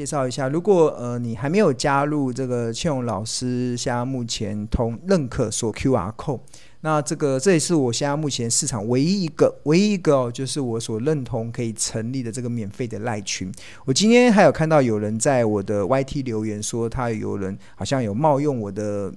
介绍一下，如果呃你还没有加入这个庆荣老师，现在目前同认可所 QR code，那这个这也是我现在目前市场唯一一个唯一一个哦，就是我所认同可以成立的这个免费的赖群。我今天还有看到有人在我的 YT 留言说，他有人好像有冒用我的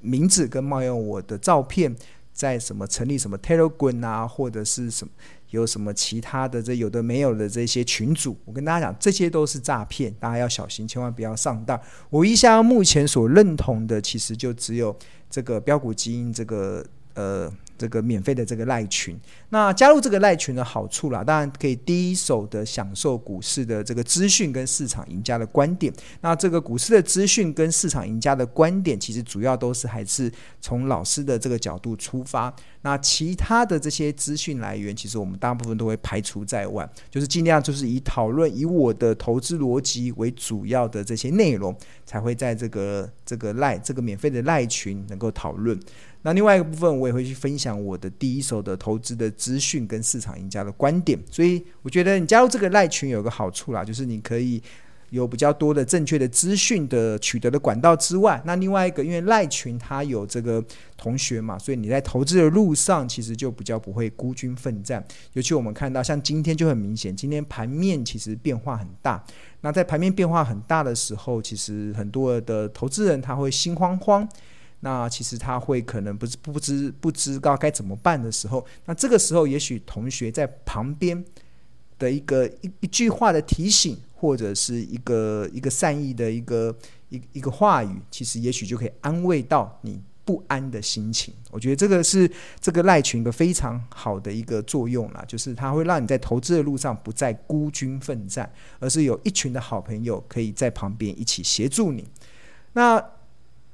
名字跟冒用我的照片，在什么成立什么 Telegram 啊，或者是什么。有什么其他的这有的没有的这些群主，我跟大家讲，这些都是诈骗，大家要小心，千万不要上当。我一向目前所认同的，其实就只有这个标股基因这个呃。这个免费的这个赖群，那加入这个赖群的好处啦，当然可以第一手的享受股市的这个资讯跟市场赢家的观点。那这个股市的资讯跟市场赢家的观点，其实主要都是还是从老师的这个角度出发。那其他的这些资讯来源，其实我们大部分都会排除在外，就是尽量就是以讨论以我的投资逻辑为主要的这些内容，才会在这个这个赖这个免费的赖群能够讨论。那另外一个部分，我也会去分享我的第一手的投资的资讯跟市场赢家的观点。所以我觉得你加入这个赖群有个好处啦，就是你可以有比较多的正确的资讯的取得的管道之外，那另外一个，因为赖群它有这个同学嘛，所以你在投资的路上其实就比较不会孤军奋战。尤其我们看到像今天就很明显，今天盘面其实变化很大。那在盘面变化很大的时候，其实很多的投资人他会心慌慌。那其实他会可能不知不知不知道该怎么办的时候，那这个时候也许同学在旁边的一个一一句话的提醒，或者是一个一个善意的一个一一个话语，其实也许就可以安慰到你不安的心情。我觉得这个是这个赖群一个非常好的一个作用啦，就是它会让你在投资的路上不再孤军奋战，而是有一群的好朋友可以在旁边一起协助你。那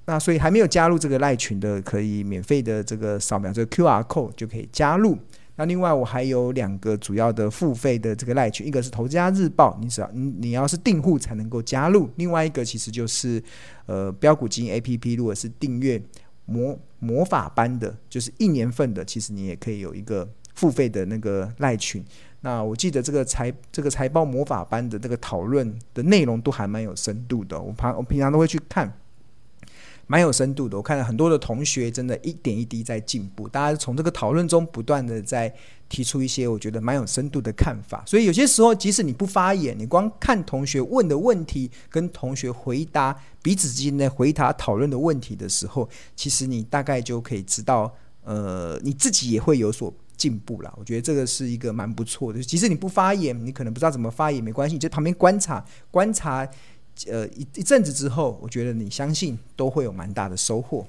那所以还没有加入这个赖群的，可以免费的这个扫描这个 QR code 就可以加入。那另外我还有两个主要的付费的这个赖群，一个是投资家日报，你只要你你要是订户才能够加入。另外一个其实就是呃标股基因 APP，如果是订阅魔魔法班的，就是一年份的，其实你也可以有一个付费的那个赖群。那我记得这个财这个财报魔法班的这个讨论的内容都还蛮有深度的，我平我平常都会去看。蛮有深度的，我看到很多的同学真的一点一滴在进步，大家从这个讨论中不断的在提出一些我觉得蛮有深度的看法，所以有些时候即使你不发言，你光看同学问的问题跟同学回答彼此之间的回答讨论的问题的时候，其实你大概就可以知道，呃，你自己也会有所进步了。我觉得这个是一个蛮不错的，即使你不发言，你可能不知道怎么发言没关系，你就旁边观察观察。呃，一一阵子之后，我觉得你相信都会有蛮大的收获。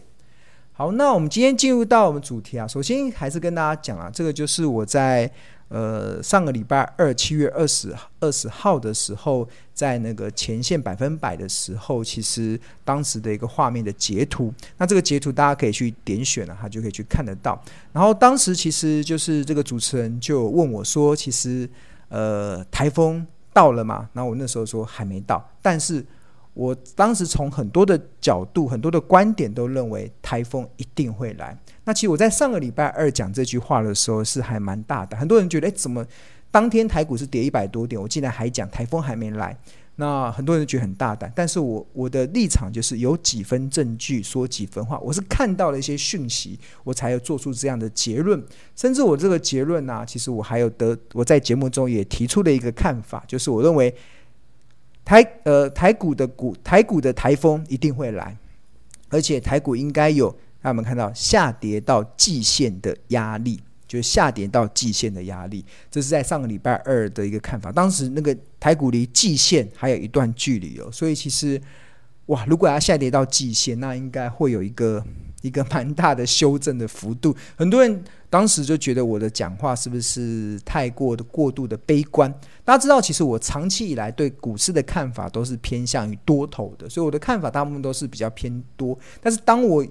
好，那我们今天进入到我们主题啊，首先还是跟大家讲啊，这个就是我在呃上个礼拜二七月二十二十号的时候，在那个前线百分百的时候，其实当时的一个画面的截图。那这个截图大家可以去点选了，它就可以去看得到。然后当时其实就是这个主持人就问我说，其实呃台风。到了吗？然后我那时候说还没到，但是我当时从很多的角度、很多的观点都认为台风一定会来。那其实我在上个礼拜二讲这句话的时候是还蛮大的，很多人觉得，诶，怎么当天台股是跌一百多点，我竟然还讲台风还没来？那很多人觉得很大胆，但是我我的立场就是有几分证据说几分话，我是看到了一些讯息，我才有做出这样的结论。甚至我这个结论呢、其实我还有得我在节目中也提出了一个看法，就是我认为台呃台股的股台股的台风一定会来，而且台股应该有让我们看到下跌到季线的压力。就是下跌到季线的压力，这是在上个礼拜二的一个看法。当时那个台股离季线还有一段距离哦，所以其实哇，如果要下跌到季线，那应该会有一个一个蛮大的修正的幅度。很多人当时就觉得我的讲话是不是太过的过度的悲观？大家知道，其实我长期以来对股市的看法都是偏向于多头的，所以我的看法大部分都是比较偏多。但是当我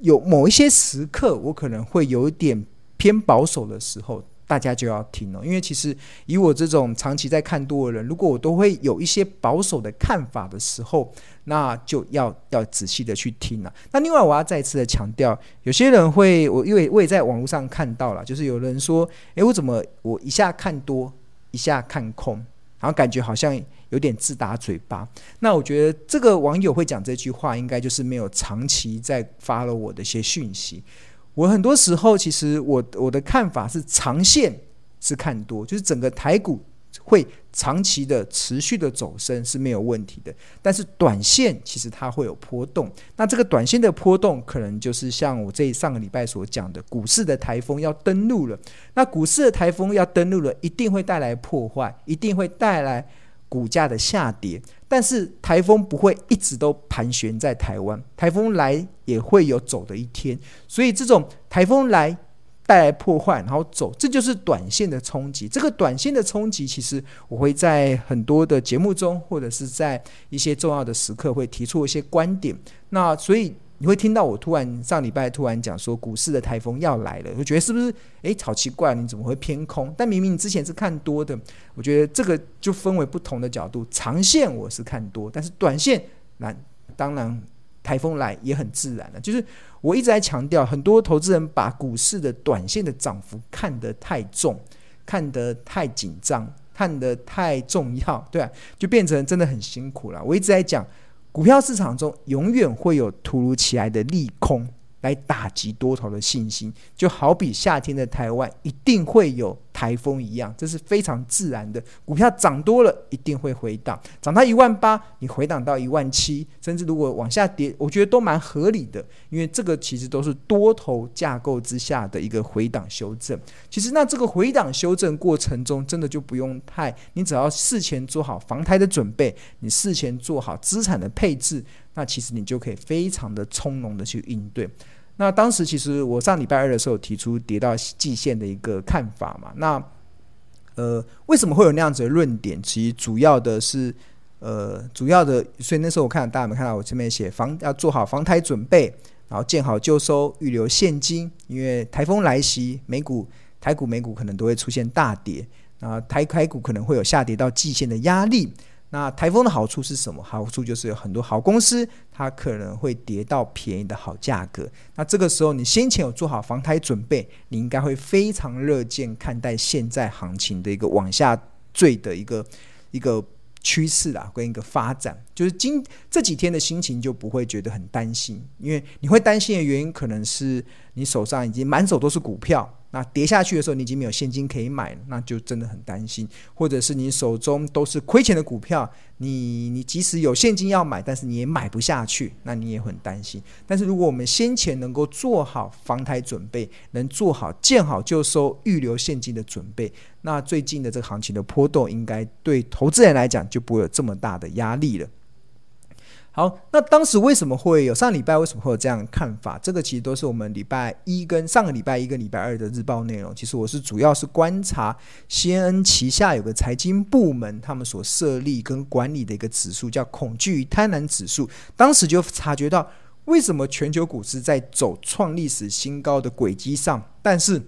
有某一些时刻，我可能会有一点。偏保守的时候，大家就要听了，因为其实以我这种长期在看多的人，如果我都会有一些保守的看法的时候，那就要要仔细的去听了。那另外我要再次的强调，有些人会我因为我也在网络上看到了，就是有人说，诶，我怎么我一下看多，一下看空？然后感觉好像有点自打嘴巴。那我觉得这个网友会讲这句话，应该就是没有长期在发了我的一些讯息。我很多时候其实我我的看法是长线是看多，就是整个台股。会长期的持续的走升是没有问题的，但是短线其实它会有波动。那这个短线的波动，可能就是像我这上个礼拜所讲的，股市的台风要登陆了。那股市的台风要登陆了，一定会带来破坏，一定会带来股价的下跌。但是台风不会一直都盘旋在台湾，台风来也会有走的一天。所以这种台风来。带来破坏，然后走，这就是短线的冲击。这个短线的冲击，其实我会在很多的节目中，或者是在一些重要的时刻，会提出一些观点。那所以你会听到我突然上礼拜突然讲说，股市的台风要来了，我觉得是不是？诶，好奇怪，你怎么会偏空？但明明你之前是看多的。我觉得这个就分为不同的角度。长线我是看多，但是短线那当然。台风来也很自然了，就是我一直在强调，很多投资人把股市的短线的涨幅看得太重，看得太紧张，看得太重要，对啊，就变成真的很辛苦了。我一直在讲，股票市场中永远会有突如其来的利空。来打击多头的信心，就好比夏天的台湾一定会有台风一样，这是非常自然的。股票涨多了，一定会回档，涨到一万八，你回档到一万七，甚至如果往下跌，我觉得都蛮合理的，因为这个其实都是多头架构之下的一个回档修正。其实那这个回档修正过程中，真的就不用太，你只要事前做好防台的准备，你事前做好资产的配置，那其实你就可以非常的从容的去应对。那当时其实我上礼拜二的时候提出跌到季线的一个看法嘛，那呃为什么会有那样子的论点？其实主要的是呃主要的，所以那时候我看大家有没有看到我这边写防要做好防台准备，然后见好就收，预留现金，因为台风来袭，美股台股美股可能都会出现大跌，啊台台股可能会有下跌到季线的压力。那台风的好处是什么？好处就是有很多好公司，它可能会跌到便宜的好价格。那这个时候，你先前有做好防台准备，你应该会非常乐见看待现在行情的一个往下坠的一个一个趋势啦，跟一个发展。就是今这几天的心情就不会觉得很担心，因为你会担心的原因，可能是你手上已经满手都是股票。那跌下去的时候，你已经没有现金可以买了，那就真的很担心；或者是你手中都是亏钱的股票，你你即使有现金要买，但是你也买不下去，那你也很担心。但是如果我们先前能够做好防台准备，能做好见好就收、预留现金的准备，那最近的这个行情的波动，应该对投资人来讲就不会有这么大的压力了。好，那当时为什么会有上礼拜为什么会有这样的看法？这个其实都是我们礼拜一跟上个礼拜一跟礼拜二的日报内容。其实我是主要是观察 CNN 旗下有个财经部门，他们所设立跟管理的一个指数叫恐惧与贪婪指数。当时就察觉到，为什么全球股市在走创历史新高的轨迹上，但是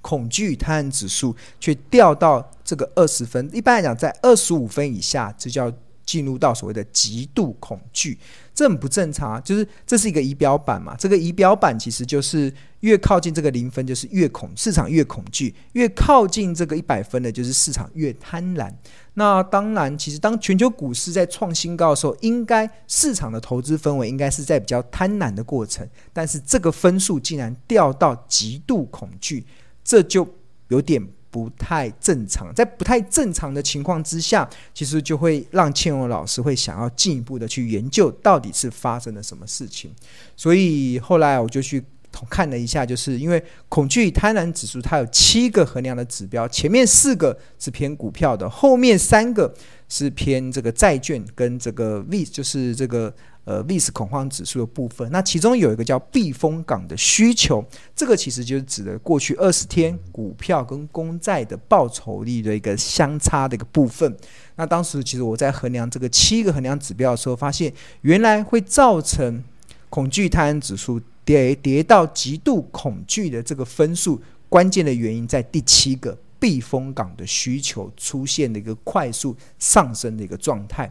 恐惧与贪婪指数却掉到这个二十分，一般来讲在二十五分以下，这叫。进入到所谓的极度恐惧，这很不正常啊！就是这是一个仪表板嘛，这个仪表板其实就是越靠近这个零分，就是越恐市场越恐惧；越靠近这个一百分的，就是市场越贪婪。那当然，其实当全球股市在创新高的时候，应该市场的投资氛围应该是在比较贪婪的过程，但是这个分数竟然掉到极度恐惧，这就有点。不太正常，在不太正常的情况之下，其实就会让倩蓉老师会想要进一步的去研究到底是发生了什么事情。所以后来我就去看了一下，就是因为恐惧与贪婪指数它有七个衡量的指标，前面四个是偏股票的，后面三个是偏这个债券跟这个 V，就是这个。呃历史恐慌指数的部分，那其中有一个叫避风港的需求，这个其实就是指的过去二十天股票跟公债的报酬率的一个相差的一个部分。那当时其实我在衡量这个七个衡量指标的时候，发现原来会造成恐惧贪婪指数跌跌到极度恐惧的这个分数，关键的原因在第七个避风港的需求出现的一个快速上升的一个状态。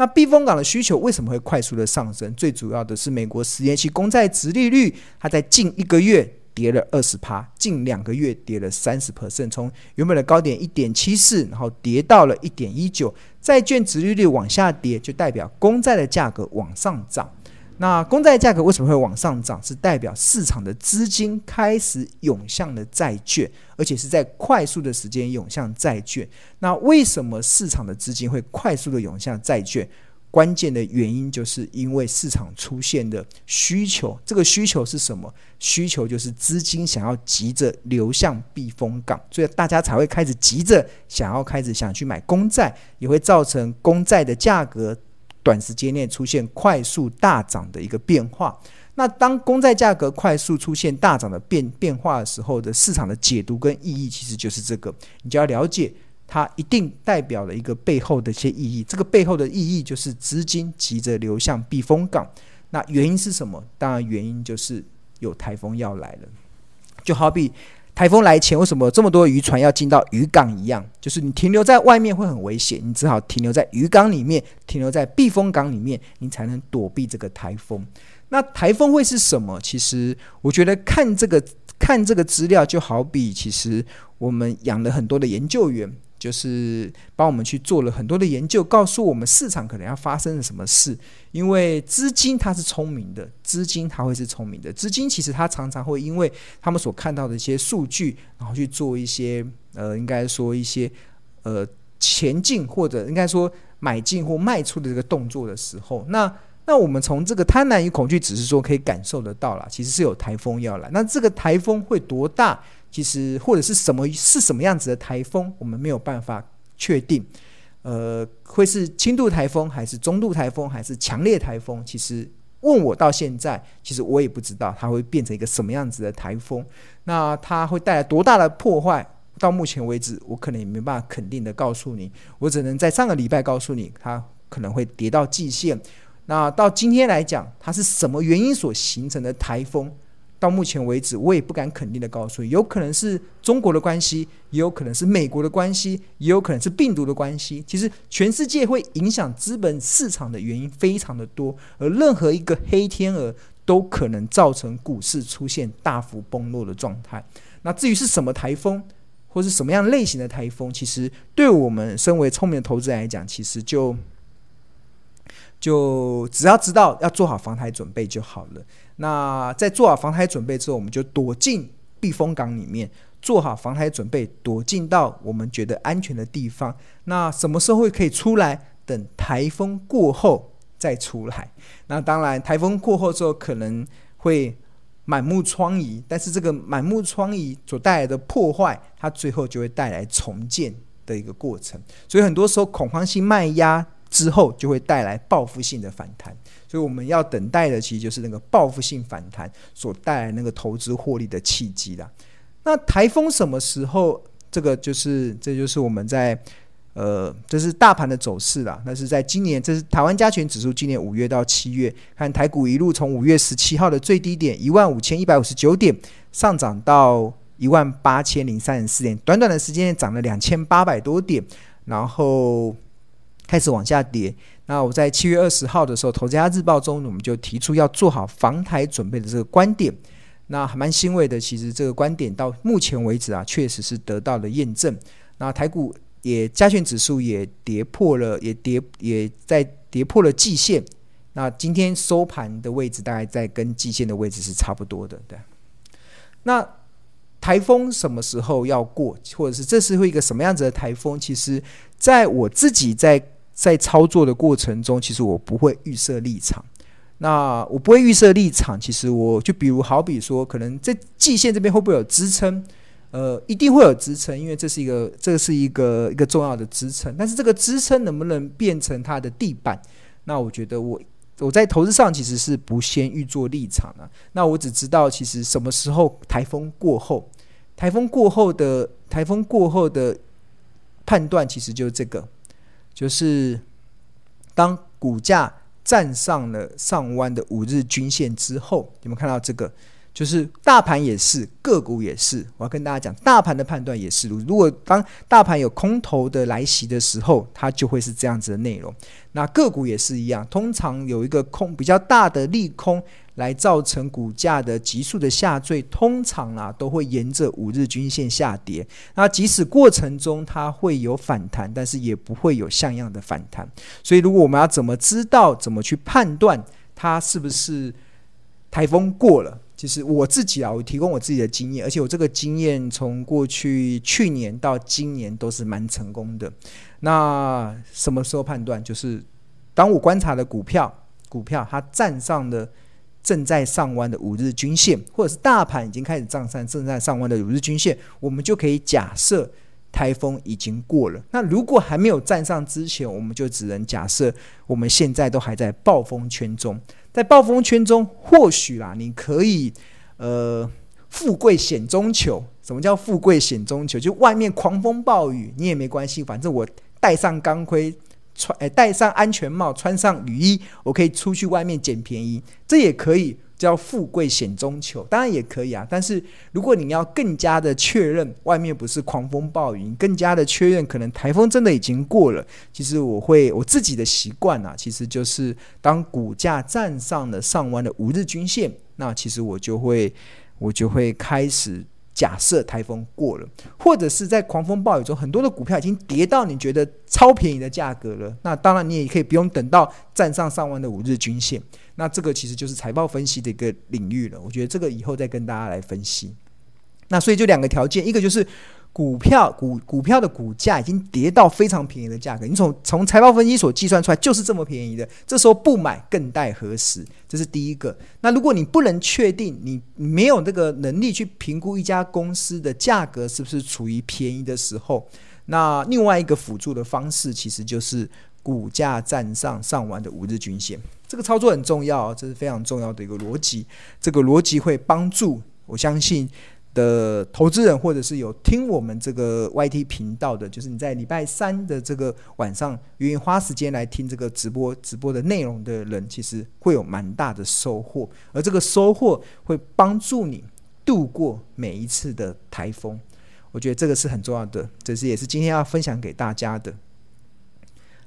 那避风港的需求为什么会快速的上升？最主要的是美国十年期公债殖利率，它在近一个月跌了二十趴，近两个月跌了三十 percent，从原本的高点一点七四，然后跌到了一点一九。债券殖利率往下跌，就代表公债的价格往上涨。那公债价格为什么会往上涨？是代表市场的资金开始涌向了债券，而且是在快速的时间涌向债券。那为什么市场的资金会快速的涌向债券？关键的原因就是因为市场出现的需求。这个需求是什么？需求就是资金想要急着流向避风港，所以大家才会开始急着想要开始想去买公债，也会造成公债的价格。短时间内出现快速大涨的一个变化，那当公债价格快速出现大涨的变变化的时候的市场的解读跟意义，其实就是这个，你就要了解它一定代表了一个背后的一些意义。这个背后的意义就是资金急着流向避风港。那原因是什么？当然原因就是有台风要来了，就好比。台风来前，为什么这么多渔船要进到渔港一样？就是你停留在外面会很危险，你只好停留在渔港里面，停留在避风港里面，你才能躲避这个台风。那台风会是什么？其实我觉得看这个看这个资料，就好比其实我们养了很多的研究员。就是帮我们去做了很多的研究，告诉我们市场可能要发生了什么事。因为资金它是聪明的，资金它会是聪明的。资金其实它常常会因为他们所看到的一些数据，然后去做一些呃，应该说一些呃前进或者应该说买进或卖出的这个动作的时候，那那我们从这个贪婪与恐惧只是说可以感受得到啦，其实是有台风要来。那这个台风会多大？其实或者是什么是什么样子的台风，我们没有办法确定。呃，会是轻度台风，还是中度台风，还是强烈台风？其实问我到现在，其实我也不知道它会变成一个什么样子的台风。那它会带来多大的破坏？到目前为止，我可能也没办法肯定的告诉你。我只能在上个礼拜告诉你，它可能会跌到季线。那到今天来讲，它是什么原因所形成的台风？到目前为止，我也不敢肯定的告诉你，有可能是中国的关系，也有可能是美国的关系，也有可能是病毒的关系。其实，全世界会影响资本市场的原因非常的多，而任何一个黑天鹅都可能造成股市出现大幅崩落的状态。那至于是什么台风，或是什么样类型的台风，其实对我们身为聪明的投资人来讲，其实就就只要知道要做好防台准备就好了。那在做好防台准备之后，我们就躲进避风港里面，做好防台准备，躲进到我们觉得安全的地方。那什么时候会可以出来？等台风过后再出来。那当然，台风过后之后可能会满目疮痍，但是这个满目疮痍所带来的破坏，它最后就会带来重建的一个过程。所以很多时候恐慌性卖压之后，就会带来报复性的反弹。所以我们要等待的，其实就是那个报复性反弹所带来那个投资获利的契机啦。那台风什么时候？这个就是，这就是我们在呃，这是大盘的走势啦。那是在今年，这是台湾加权指数今年五月到七月，看台股一路从五月十七号的最低点一万五千一百五十九点，上涨到一万八千零三十四点，短短的时间涨了两千八百多点，然后开始往下跌。那我在七月二十号的时候，《投资家日报》中，我们就提出要做好防台准备的这个观点。那还蛮欣慰的，其实这个观点到目前为止啊，确实是得到了验证。那台股也加权指数也跌破了，也跌也在跌破了季线。那今天收盘的位置大概在跟季线的位置是差不多的。对。那台风什么时候要过，或者是这是会一个什么样子的台风？其实在我自己在。在操作的过程中，其实我不会预设立场。那我不会预设立场，其实我就比如好比说，可能在季线这边会不会有支撑？呃，一定会有支撑，因为这是一个，这是一个一个重要的支撑。但是这个支撑能不能变成它的地板？那我觉得我我在投资上其实是不先预做立场的。那我只知道，其实什么时候台风过后，台风过后的台风过后的判断，其实就是这个。就是当股价站上了上弯的五日均线之后，你们看到这个？就是大盘也是，个股也是。我要跟大家讲，大盘的判断也是。如果当大盘有空头的来袭的时候，它就会是这样子的内容。那个股也是一样，通常有一个空比较大的利空来造成股价的急速的下坠，通常啊都会沿着五日均线下跌。那即使过程中它会有反弹，但是也不会有像样的反弹。所以，如果我们要怎么知道，怎么去判断它是不是台风过了？其实我自己啊，我提供我自己的经验，而且我这个经验从过去去年到今年都是蛮成功的。那什么时候判断？就是当我观察的股票，股票它站上的正在上弯的五日均线，或者是大盘已经开始站上正在上弯的五日均线，我们就可以假设台风已经过了。那如果还没有站上之前，我们就只能假设我们现在都还在暴风圈中。在暴风圈中，或许啦，你可以，呃，富贵险中求。什么叫富贵险中求？就外面狂风暴雨，你也没关系，反正我戴上钢盔，穿，哎，戴上安全帽，穿上雨衣，我可以出去外面捡便宜，这也可以。叫富贵险中求，当然也可以啊。但是如果你要更加的确认外面不是狂风暴雨，更加的确认可能台风真的已经过了，其实我会我自己的习惯啊，其实就是当股价站上了上弯的五日均线，那其实我就会我就会开始。假设台风过了，或者是在狂风暴雨中，很多的股票已经跌到你觉得超便宜的价格了。那当然，你也可以不用等到站上上万的五日均线。那这个其实就是财报分析的一个领域了。我觉得这个以后再跟大家来分析。那所以就两个条件，一个就是。股票股股票的股价已经跌到非常便宜的价格，你从从财报分析所计算出来就是这么便宜的，这时候不买更待何时？这是第一个。那如果你不能确定，你没有这个能力去评估一家公司的价格是不是处于便宜的时候，那另外一个辅助的方式其实就是股价站上上完的五日均线。这个操作很重要，这是非常重要的一个逻辑。这个逻辑会帮助我相信。的投资人，或者是有听我们这个 YT 频道的，就是你在礼拜三的这个晚上愿意花时间来听这个直播直播的内容的人，其实会有蛮大的收获，而这个收获会帮助你度过每一次的台风。我觉得这个是很重要的，这是也是今天要分享给大家的。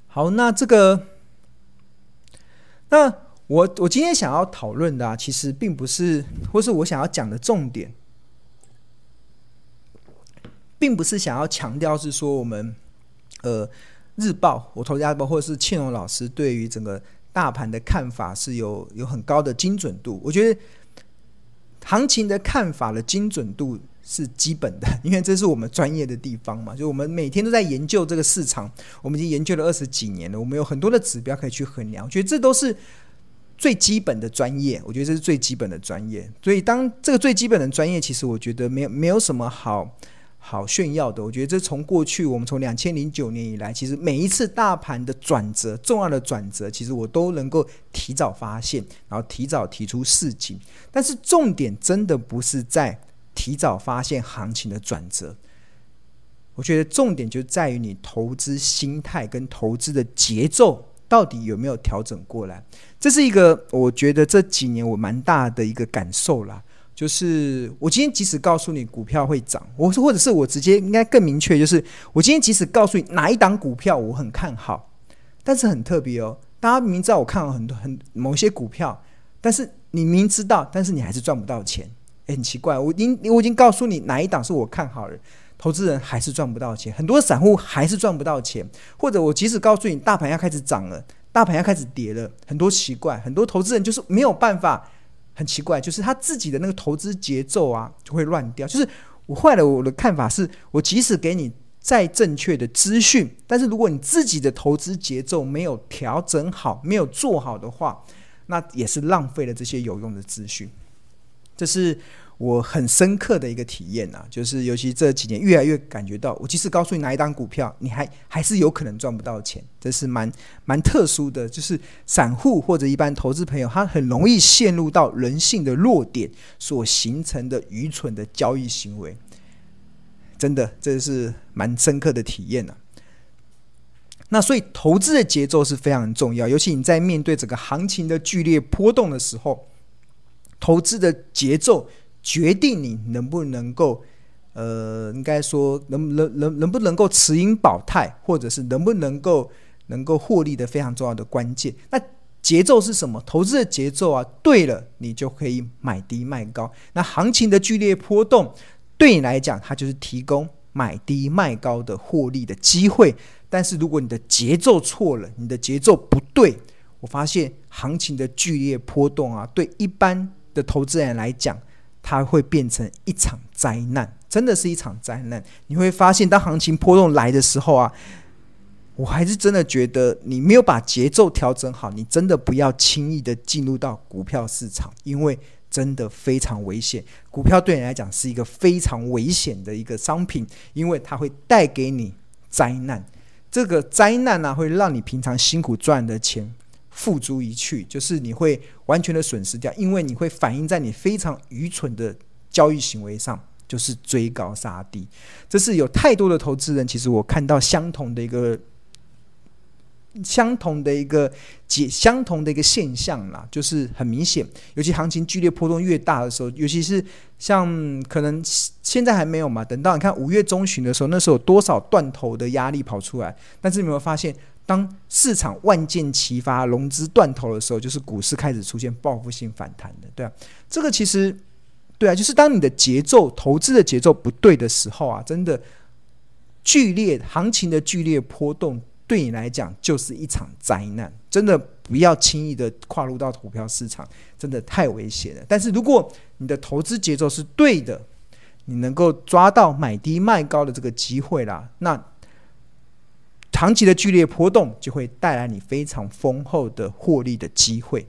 好，那这个，那我我今天想要讨论的啊，其实并不是，或是我想要讲的重点。并不是想要强调是说我们，呃，日报我投家日报或者是庆荣老师对于整个大盘的看法是有有很高的精准度。我觉得行情的看法的精准度是基本的，因为这是我们专业的地方嘛。就我们每天都在研究这个市场，我们已经研究了二十几年了，我们有很多的指标可以去衡量。我觉得这都是最基本的专业。我觉得这是最基本的专业。所以当这个最基本的专业，其实我觉得没有没有什么好。好炫耀的，我觉得这从过去我们从两千零九年以来，其实每一次大盘的转折，重要的转折，其实我都能够提早发现，然后提早提出示警。但是重点真的不是在提早发现行情的转折，我觉得重点就在于你投资心态跟投资的节奏到底有没有调整过来。这是一个我觉得这几年我蛮大的一个感受啦。就是我今天即使告诉你股票会涨，我说或者是我直接应该更明确，就是我今天即使告诉你哪一档股票我很看好，但是很特别哦，大家明知道我看好很多很某些股票，但是你明知道，但是你还是赚不到钱，很奇怪，我已经我已经告诉你哪一档是我看好的，投资人还是赚不到钱，很多散户还是赚不到钱，或者我即使告诉你大盘要开始涨了，大盘要开始跌了，很多奇怪，很多投资人就是没有办法。很奇怪，就是他自己的那个投资节奏啊，就会乱掉。就是我坏了我的看法是，我即使给你再正确的资讯，但是如果你自己的投资节奏没有调整好，没有做好的话，那也是浪费了这些有用的资讯。这是。我很深刻的一个体验啊，就是尤其这几年越来越感觉到，我即使告诉你哪一档股票，你还还是有可能赚不到钱，这是蛮蛮特殊的。就是散户或者一般投资朋友，他很容易陷入到人性的弱点所形成的愚蠢的交易行为，真的这是蛮深刻的体验啊。那所以投资的节奏是非常重要，尤其你在面对整个行情的剧烈波动的时候，投资的节奏。决定你能不能够，呃，应该说能能能能不能够持盈保泰，或者是能不能够能够获利的非常重要的关键。那节奏是什么？投资的节奏啊，对了，你就可以买低卖高。那行情的剧烈波动，对你来讲，它就是提供买低卖高的获利的机会。但是如果你的节奏错了，你的节奏不对，我发现行情的剧烈波动啊，对一般的投资人来讲，它会变成一场灾难，真的是一场灾难。你会发现，当行情波动来的时候啊，我还是真的觉得你没有把节奏调整好，你真的不要轻易的进入到股票市场，因为真的非常危险。股票对你来讲是一个非常危险的一个商品，因为它会带给你灾难。这个灾难呢、会让你平常辛苦赚的钱付诸一去，就是你会完全的损失掉，因为你会反映在你非常愚蠢的交易行为上，就是追高杀低。这是有太多的投资人，其实我看到相同的一个。相同的一个解，相同的一个现象啦，就是很明显，尤其行情剧烈波动越大的时候，尤其是像可能现在还没有嘛，等到你看五月中旬的时候，那时候有多少断头的压力跑出来？但是你有没有发现，当市场万箭齐发，融资断头的时候，就是股市开始出现报复性反弹的，对啊，这个其实对啊，就是当你的节奏、投资的节奏不对的时候啊，真的剧烈行情的剧烈波动。对你来讲就是一场灾难，真的不要轻易的跨入到股票市场，真的太危险了。但是如果你的投资节奏是对的，你能够抓到买低卖高的这个机会啦，那长期的剧烈波动就会带来你非常丰厚的获利的机会。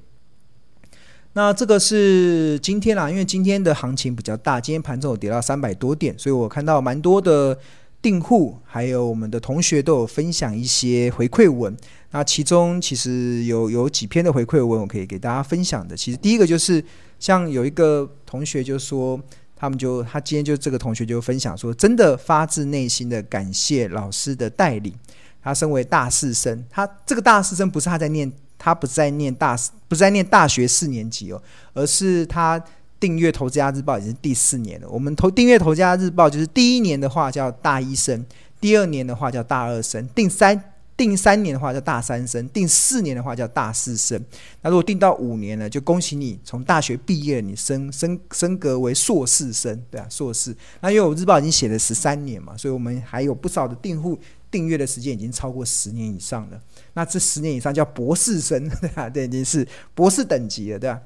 那这个是今天啦，因为今天的行情比较大，今天盘中有跌到三百多点，所以我看到蛮多的。订户还有我们的同学都有分享一些回馈文，那其中其实有有几篇的回馈文我可以给大家分享的。其实第一个就是像有一个同学就说，他们就他今天就这个同学就分享说，真的发自内心的感谢老师的带领。他身为大四生，他这个大四生不是他在念，他不是在念大不是在念大学四年级哦，而是他。订阅《投资家日报》已经第四年了。我们投订阅《投资家日报》，就是第一年的话叫大一生，第二年的话叫大二生，第三第三年的话叫大三生，第四年的话叫大四生。那如果订到五年了，就恭喜你从大学毕业，你升升升格为硕士生，对啊，硕士。那因为我日报已经写了十三年嘛，所以我们还有不少的订户订阅的时间已经超过十年以上了。那这十年以上叫博士生，对啊，这已经是博士等级了，对吧？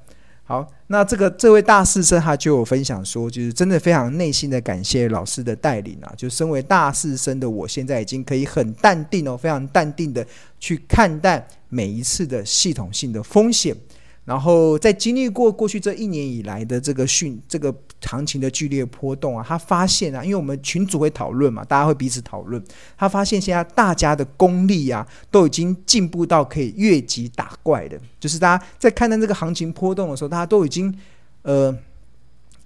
好，那这个这位大四生他就有分享说，就是真的非常内心的感谢老师的带领啊，就身为大四生的我，现在已经可以很淡定哦，非常淡定的去看待每一次的系统性的风险。然后在经历过过去这一年以来的这个训这个行情的剧烈波动啊，他发现啊，因为我们群组会讨论嘛，大家会彼此讨论，他发现现在大家的功力啊，都已经进步到可以越级打怪的，就是大家在看待这个行情波动的时候，大家都已经呃，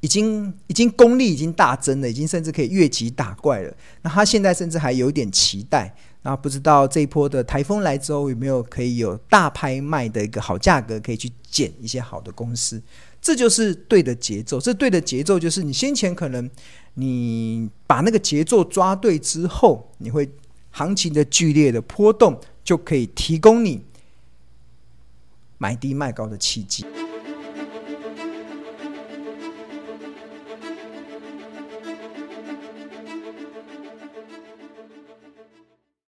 已经已经功力已经大增了，已经甚至可以越级打怪了。那他现在甚至还有点期待。那不知道这一波的台风来之后有没有可以有大拍卖的一个好价格，可以去捡一些好的公司，这就是对的节奏。这对的节奏就是你先前可能你把那个节奏抓对之后，你会行情的剧烈的波动就可以提供你买低卖高的契机。